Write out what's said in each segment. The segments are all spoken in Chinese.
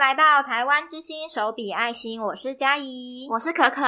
来到台湾之星手笔爱心，我是佳怡，我是可可。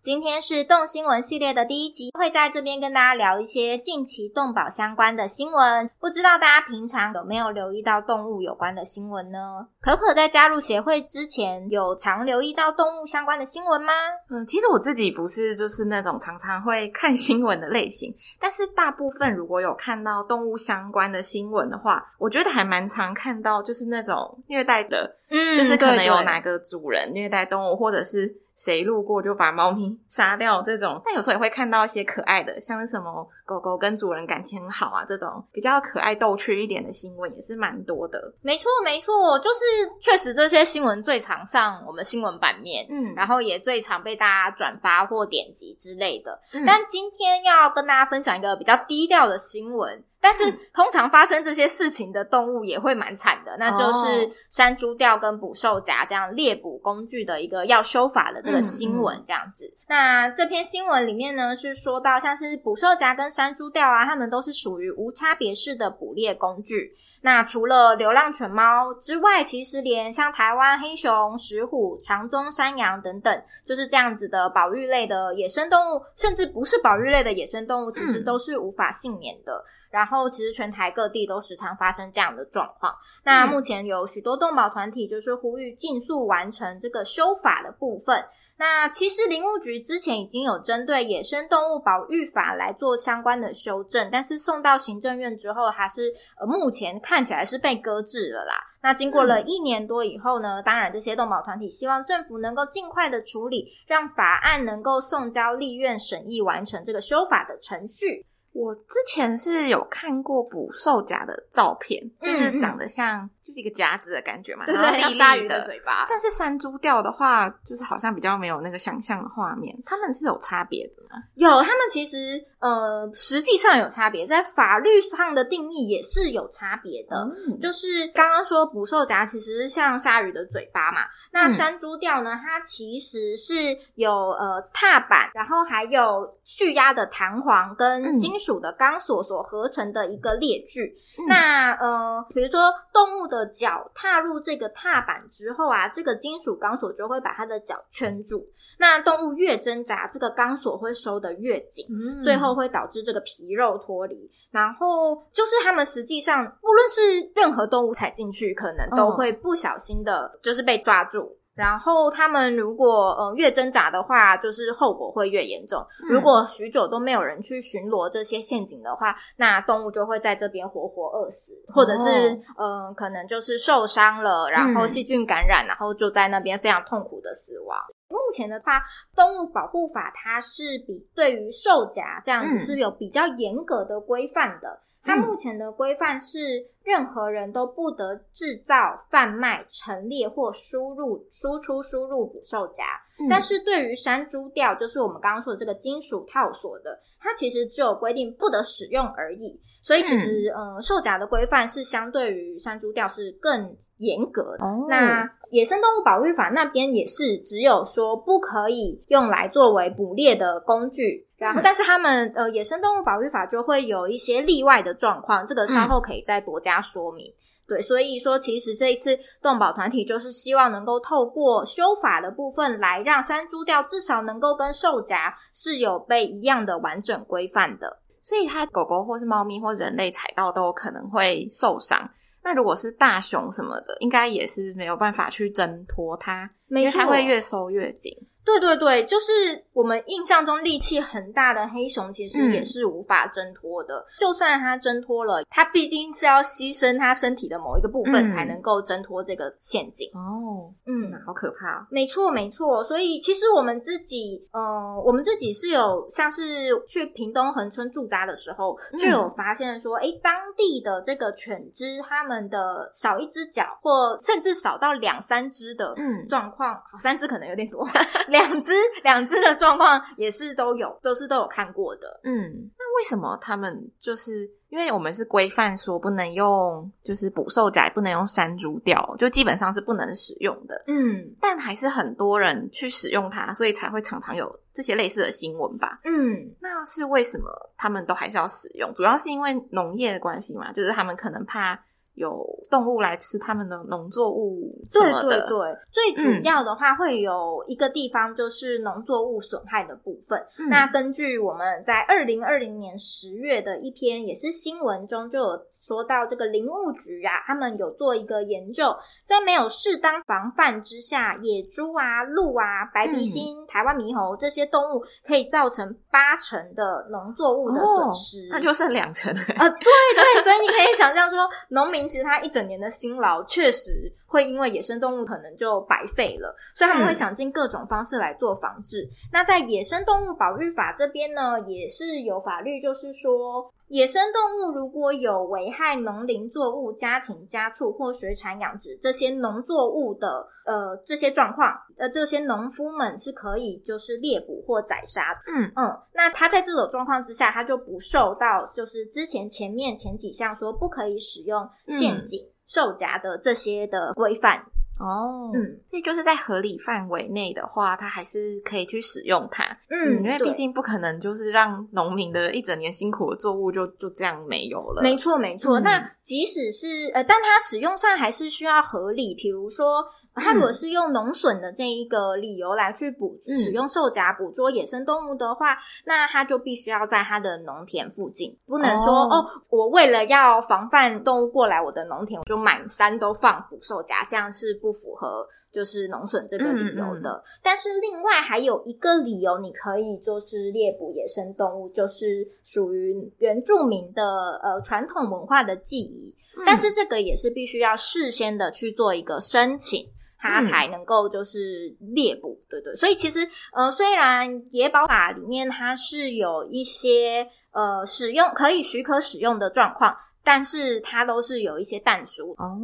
今天是动新闻系列的第一集，会在这边跟大家聊一些近期动保相关的新闻。不知道大家平常有没有留意到动物有关的新闻呢？可可在加入协会之前，有常留意到动物相关的新闻吗？嗯，其实我自己不是就是那种常常会看新闻的类型，但是大部分如果有看到动物相关的新闻的话，我觉得还蛮常看到，就是那种虐待的。嗯，就是可能有哪个主人虐待动物，或者是谁路过就把猫咪杀掉这种。但有时候也会看到一些可爱的，像是什么狗狗跟主人感情很好啊，这种比较可爱逗趣一点的新闻也是蛮多的。没错，没错，就是确实这些新闻最常上我们新闻版面，嗯，然后也最常被大家转发或点击之类的。嗯，但今天要跟大家分享一个比较低调的新闻。但是通常发生这些事情的动物也会蛮惨的，那就是山猪吊跟捕兽夹这样猎捕工具的一个要修法的这个新闻这样子。嗯嗯。那这篇新闻里面呢，是说到像是捕兽夹跟山猪吊啊，它们都是属于无差别式的捕猎工具。那除了流浪犬猫之外，其实连像台湾黑熊、石虎、长鬃山羊等等，就是这样子的保育类的野生动物，甚至不是保育类的野生动物，其实都是无法幸免的。嗯然后，其实全台各地都时常发生这样的状况。那目前有许多动保团体就是呼吁尽速完成这个修法的部分。那其实林务局之前已经有针对野生动物保育法来做相关的修正，但是送到行政院之后，还是呃目前看起来是被搁置了啦。那经过了一年多以后呢，当然这些动保团体希望政府能够尽快的处理，让法案能够送交立院审议，完成这个修法的程序。我之前是有看过捕兽夹的照片，就是长得像。就是一个夹子的感觉嘛，对对对，像鲨鱼的嘴巴。但是山猪吊的话，就是好像比较没有那个想象的画面。他们是有差别的吗？有，他们其实呃，实际上有差别，在法律上的定义也是有差别的。嗯、就是刚刚说捕兽夹其实是像鲨鱼的嘴巴嘛，那山猪吊呢，它其实是有呃踏板，然后还有蓄压的弹簧跟金属的钢索所合成的一个列具。嗯、那呃，比如说动物的。脚踏入这个踏板之后啊，这个金属钢索就会把它的脚圈住。那动物越挣扎，这个钢索会收得越紧，嗯、最后会导致这个皮肉脱离。然后就是他们实际上，无论是任何动物踩进去，可能都会不小心的，就是被抓住。哦然后他们如果呃越挣扎的话，就是后果会越严重。嗯、如果许久都没有人去巡逻这些陷阱的话，那动物就会在这边活活饿死，或者是嗯、呃、可能就是受伤了，然后细菌感染，嗯、然后就在那边非常痛苦的死亡。目前的话，动物保护法它是比对于兽夹这样子是有比较严格的规范的。嗯它目前的规范是，任何人都不得制造、贩卖、陈列或输入、输出、输入捕兽夹。嗯、但是对于山猪吊，就是我们刚刚说的这个金属套索的，它其实只有规定不得使用而已。所以其实，嗯、呃，兽夹的规范是相对于山猪吊是更严格的。哦、那野生动物保育法那边也是只有说不可以用来作为捕猎的工具。然后，但是他们呃，野生动物保育法就会有一些例外的状况，这个稍后可以再多加说明。嗯、对，所以说其实这一次动保团体就是希望能够透过修法的部分来让山猪吊至少能够跟兽夹是有被一样的完整规范的，所以它狗狗或是猫咪或人类踩到都有可能会受伤。那如果是大熊什么的，应该也是没有办法去挣脱它，因为它会越收越紧。对对对，就是我们印象中力气很大的黑熊，其实也是无法挣脱的。嗯、就算它挣脱了，它必定是要牺牲它身体的某一个部分，才能够挣脱这个陷阱。哦，嗯，好可怕。没错没错，所以其实我们自己，呃，我们自己是有像是去屏东恒春驻扎的时候，就有发现说，哎、嗯、当地的这个犬只，它们的少一只脚，或甚至少到两三只的状况，好、嗯，三只可能有点多。两只两只的状况也是都有，都是都有看过的。嗯，那为什么他们就是因为我们是规范说不能用，就是捕兽夹不能用山猪吊，就基本上是不能使用的。嗯，但还是很多人去使用它，所以才会常常有这些类似的新闻吧。嗯，那是为什么他们都还是要使用？主要是因为农业的关系嘛，就是他们可能怕。有动物来吃他们的农作物的。对对对，最主要的话会有一个地方就是农作物损害的部分。嗯、那根据我们在二零二零年十月的一篇也是新闻中就有说到，这个林务局啊，他们有做一个研究，在没有适当防范之下，野猪啊、鹿啊、白鼻心、嗯、台湾猕猴这些动物可以造成八成的农作物的损失，哦、那就剩两成了啊！对对，所以你可以想象说，农民其实他一整年的辛劳，确实会因为野生动物可能就白费了，所以他们会想尽各种方式来做防治。嗯、那在野生动物保育法这边呢，也是有法律，就是说。野生动物如果有危害农林作物、家禽、家畜或水产养殖这些农作物的呃这些状况，呃这些农夫们是可以就是猎捕或宰杀的。嗯嗯，那他在这种状况之下，他就不受到就是之前前面前几项说不可以使用陷阱、兽夹的这些的规范。哦，嗯，这就是在合理范围内的话，它还是可以去使用它。嗯，嗯，因为毕竟不可能就是让农民的一整年辛苦的作物就就这样没有了。没错，没错。嗯，那即使是呃，但它使用上还是需要合理，比如说。他如果是用农损的这一个理由来去捕使用兽夹捕捉野生动物的话，嗯、那他就必须要在他的农田附近，不能说哦，哦，我为了要防范动物过来我的农田，我就满山都放捕兽夹，这样是不符合就是农损这个理由的。嗯嗯，但是另外还有一个理由，你可以就是猎捕野生动物，就是属于原住民的呃传统文化的记忆，嗯、但是这个也是必须要事先的去做一个申请。它才能够就是猎捕，嗯、对对，所以其实呃，虽然野保法里面它是有一些呃使用可以许可使用的状况，但是它都是有一些但书哦，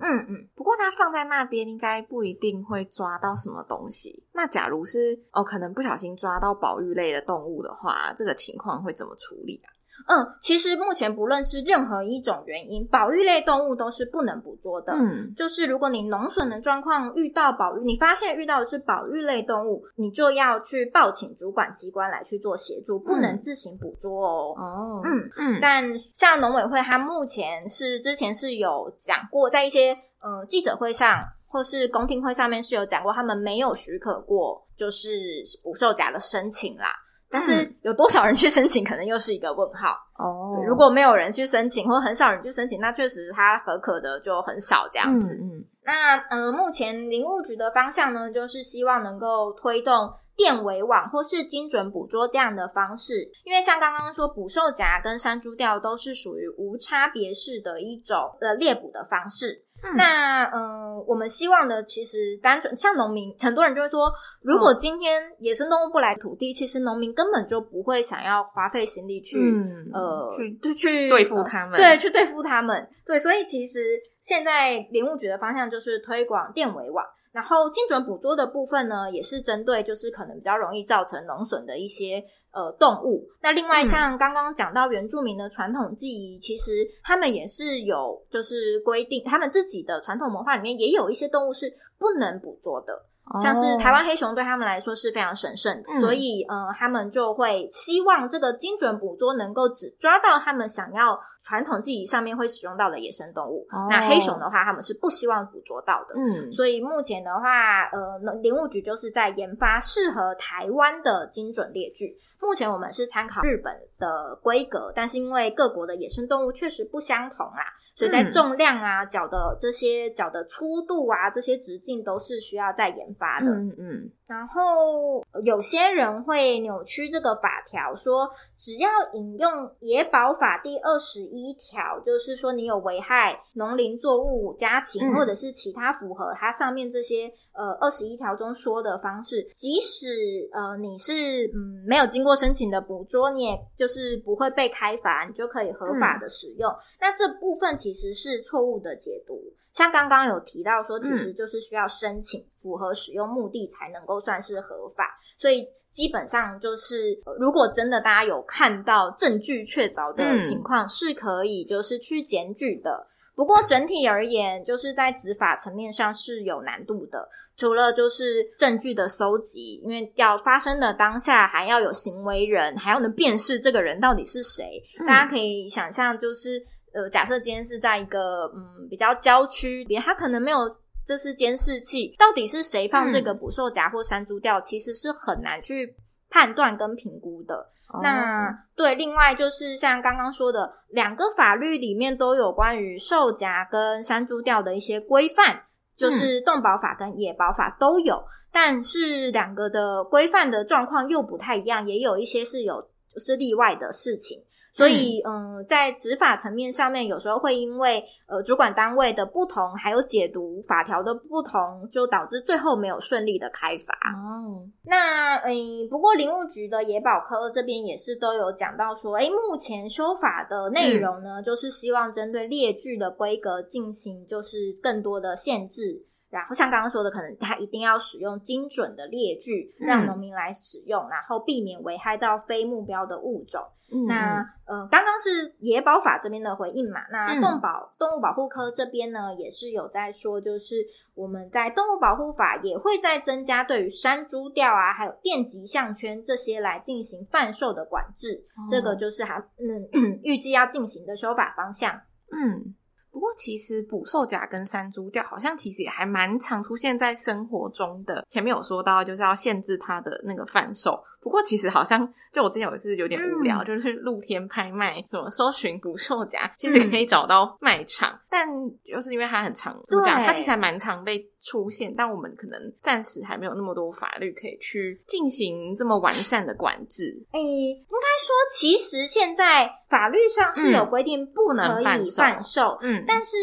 嗯嗯。不过它放在那边应该不一定会抓到什么东西。那假如是哦，可能不小心抓到保育类的动物的话，这个情况会怎么处理啊？嗯，其实目前不论是任何一种原因，保育类动物都是不能捕捉的。嗯，就是如果你农损的状况遇到保育，你发现遇到的是保育类动物，你就要去报请主管机关来去做协助，不能自行捕捉哦。哦，嗯嗯。但像农委会，它目前是之前是有讲过，在一些呃记者会上或是公听会上面是有讲过，他们没有许可过就是捕兽夹的申请啦。但是有多少人去申请，可能又是一个问号哦。如果没有人去申请，或很少人去申请，那确实它合可的就很少这样子。嗯，嗯那呃，目前林务局的方向呢，就是希望能够推动电围网或是精准捕捉这样的方式，因为像刚刚说捕兽夹跟山猪吊都是属于无差别式的一种呃猎捕的方式。嗯那嗯、呃，我们希望的其实单纯像农民，很多人就会说，如果今天野生动物不来土地，其实农民根本就不会想要花费心力去、嗯、呃去去对付他们，对，去对付他们，对，所以其实现在林务局的方向就是推广电围网。然后精准捕捉的部分呢，也是针对就是可能比较容易造成农损的一些呃动物。那另外像刚刚讲到原住民的传统记忆，其实他们也是有就是规定，他们自己的传统文化里面也有一些动物是不能捕捉的。像是台湾黑熊对他们来说是非常神圣的，嗯、所以呃，他们就会希望这个精准捕捉能够只抓到他们想要传统记忆上面会使用到的野生动物。哦、那黑熊的话，他们是不希望捕捉到的。嗯，所以目前的话，呃，林务局就是在研发适合台湾的精准猎具。目前我们是参考日本的规格，但是因为各国的野生动物确实不相同啊。所以在重量啊、脚的这些脚的粗度啊，这些直径都是需要再研发的。嗯嗯。然后有些人会扭曲这个法条，说只要引用野保法第二十一条，就是说你有危害农林作物、家禽或者是其他符合它上面这些呃二十一条中说的方式，即使呃你是嗯没有经过申请的捕捉，你也就是不会被开罚，你就可以合法的使用。嗯、那这部分其实是错误的解读。像刚刚有提到说，其实就是需要申请符合使用目的才能够算是合法，所以基本上就是，如果真的大家有看到证据确凿的情况，是可以就是去检举的。不过整体而言，就是在执法层面上是有难度的，除了就是证据的搜集，因为要发生的当下还要有行为人，还要能辨识这个人到底是谁。大家可以想象就是。呃，假设今天是在一个嗯比较郊区，别他可能没有这是监视器，到底是谁放这个捕兽夹或山猪吊，其实是很难去判断跟评估的。哦、那对，另外就是像刚刚说的，两个法律里面都有关于兽夹跟山猪吊的一些规范，就是动保法跟野保法都有。但是两个的规范的状况又不太一样，也有一些是有就是例外的事情。所以，嗯、呃，在执法层面上面，有时候会因为呃主管单位的不同，还有解读法条的不同，就导致最后没有顺利的开罚。哦，那诶，不过林务局的野保科这边也是都有讲到说，诶，目前修法的内容呢，嗯、就是希望针对列具的规格进行就是更多的限制。然后像刚刚说的，可能它一定要使用精准的列具，让农民来使用，嗯、然后避免危害到非目标的物种。嗯、那呃，刚刚是野保法这边的回应嘛？那动保、嗯、动物保护科这边呢，也是有在说，就是我们在动物保护法也会再增加对于山猪吊啊，还有电极项圈这些来进行贩售的管制。哦、这个就是还嗯 预计要进行的修法方向。嗯。不过，其实捕兽夹跟山猪吊好像其实也还蛮常出现在生活中的。前面有说到，就是要限制它的那个贩售。不过其实好像就我之前有一次有点无聊，嗯、就是露天拍卖，什么搜寻捕兽夹，其实可以找到卖场，嗯、但就是因为它很长，怎么讲？它其实还蛮常被出现，但我们可能暂时还没有那么多法律可以去进行这么完善的管制。诶、欸，应该说，其实现在法律上是有规定不可以贩售，嗯，但是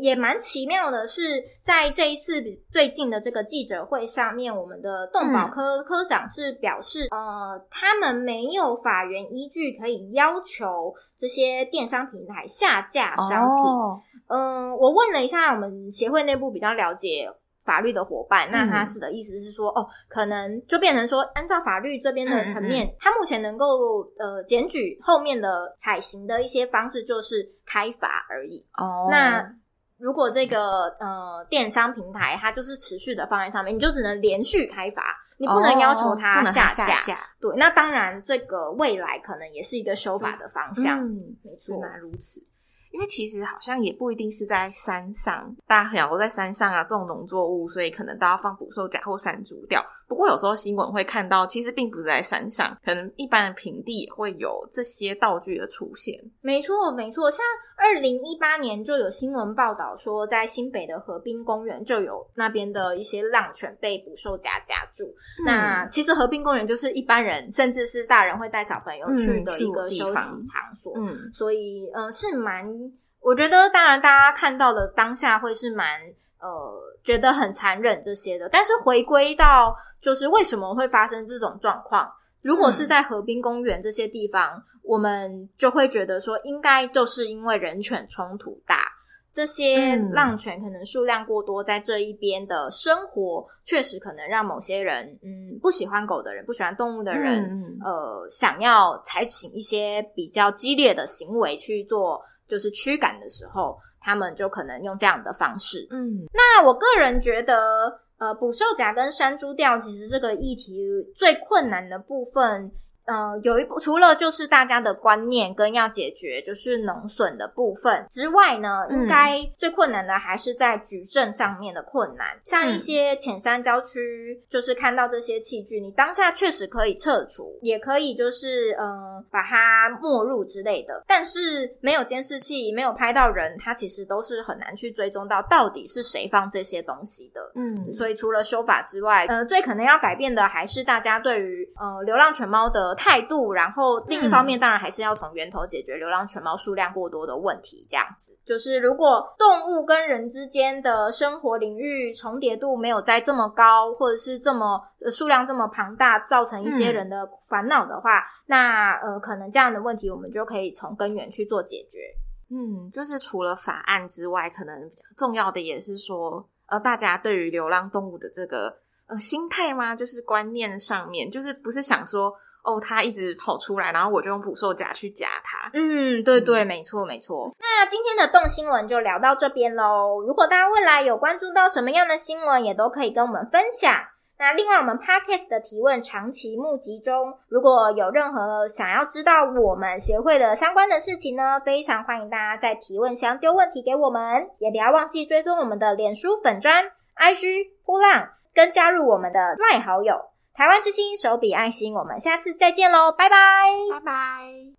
也蛮奇妙的是，在这一次最近的这个记者会上面，我们的动保科科长是表示，嗯呃，他们没有法源依据可以要求这些电商平台下架商品。嗯、哦呃，我问了一下我们协会内部比较了解法律的伙伴，那他是的意思是说，嗯、哦，可能就变成说，按照法律这边的层面，嗯嗯他目前能够呃检举后面的采行的一些方式就是开罚而已。哦，那如果这个呃电商平台它就是持续的放在上面，你就只能连续开发。你不能要求它下架，下架对，那当然，这个未来可能也是一个修法的方向。嗯，没错，原来如此。因为其实好像也不一定是在山上，大家很想都在山上啊种农作物，所以可能都要放捕兽夹或山猪吊。不过有时候新闻会看到，其实并不是在山上，可能一般的平地也会有这些道具的出现。没错，没错。像二零一八年就有新闻报道说，在新北的河滨公园就有那边的一些浪犬被捕兽夹夹住。嗯、那其实河滨公园就是一般人甚至是大人会带小朋友去的一个休息场所。嗯，所以嗯、呃、是蛮，我觉得当然大家看到的当下会是蛮呃觉得很残忍这些的，但是回归到。就是为什么会发生这种状况？如果是在河滨公园这些地方，嗯、我们就会觉得说，应该就是因为人犬冲突大，这些浪犬可能数量过多，在这一边的生活确实可能让某些人，嗯，不喜欢狗的人、不喜欢动物的人，嗯、呃，想要采取一些比较激烈的行为去做，就是驱赶的时候，他们就可能用这样的方式。嗯，那我个人觉得。呃，捕兽夹跟山猪钓，其实这个议题最困难的部分。呃，有一部除了就是大家的观念跟要解决就是农损的部分之外呢，应该最困难的还是在举证上面的困难。像一些浅山郊区，就是看到这些器具，你当下确实可以撤除，也可以就是呃把它没入之类的，但是没有监视器，没有拍到人，它其实都是很难去追踪到到底是谁放这些东西的。嗯，所以除了修法之外，呃，最可能要改变的还是大家对于呃流浪犬猫的。态度，然后另一方面，当然还是要从源头解决流浪犬猫数量过多的问题。这样子，就是如果动物跟人之间的生活领域重叠度没有在这么高，或者是这么数量这么庞大，造成一些人的烦恼的话，嗯、那呃，可能这样的问题我们就可以从根源去做解决。嗯，就是除了法案之外，可能比较重要的也是说，呃，大家对于流浪动物的这个呃心态吗？就是观念上面，就是不是想说。哦，它一直跑出来，然后我就用捕兽夹去夹它。嗯，对对，没错没错。那今天的动新闻就聊到这边喽。如果大家未来有关注到什么样的新闻，也都可以跟我们分享。那另外，我们 Podcast 的提问长期募集中，如果有任何想要知道我们协会的相关的事情呢，非常欢迎大家在提问箱丢问题给我们，也不要忘记追踪我们的脸书粉砖、IG 波浪，跟加入我们的赖好友台湾之星手笔爱心。我们下次再见喽，拜拜，拜拜。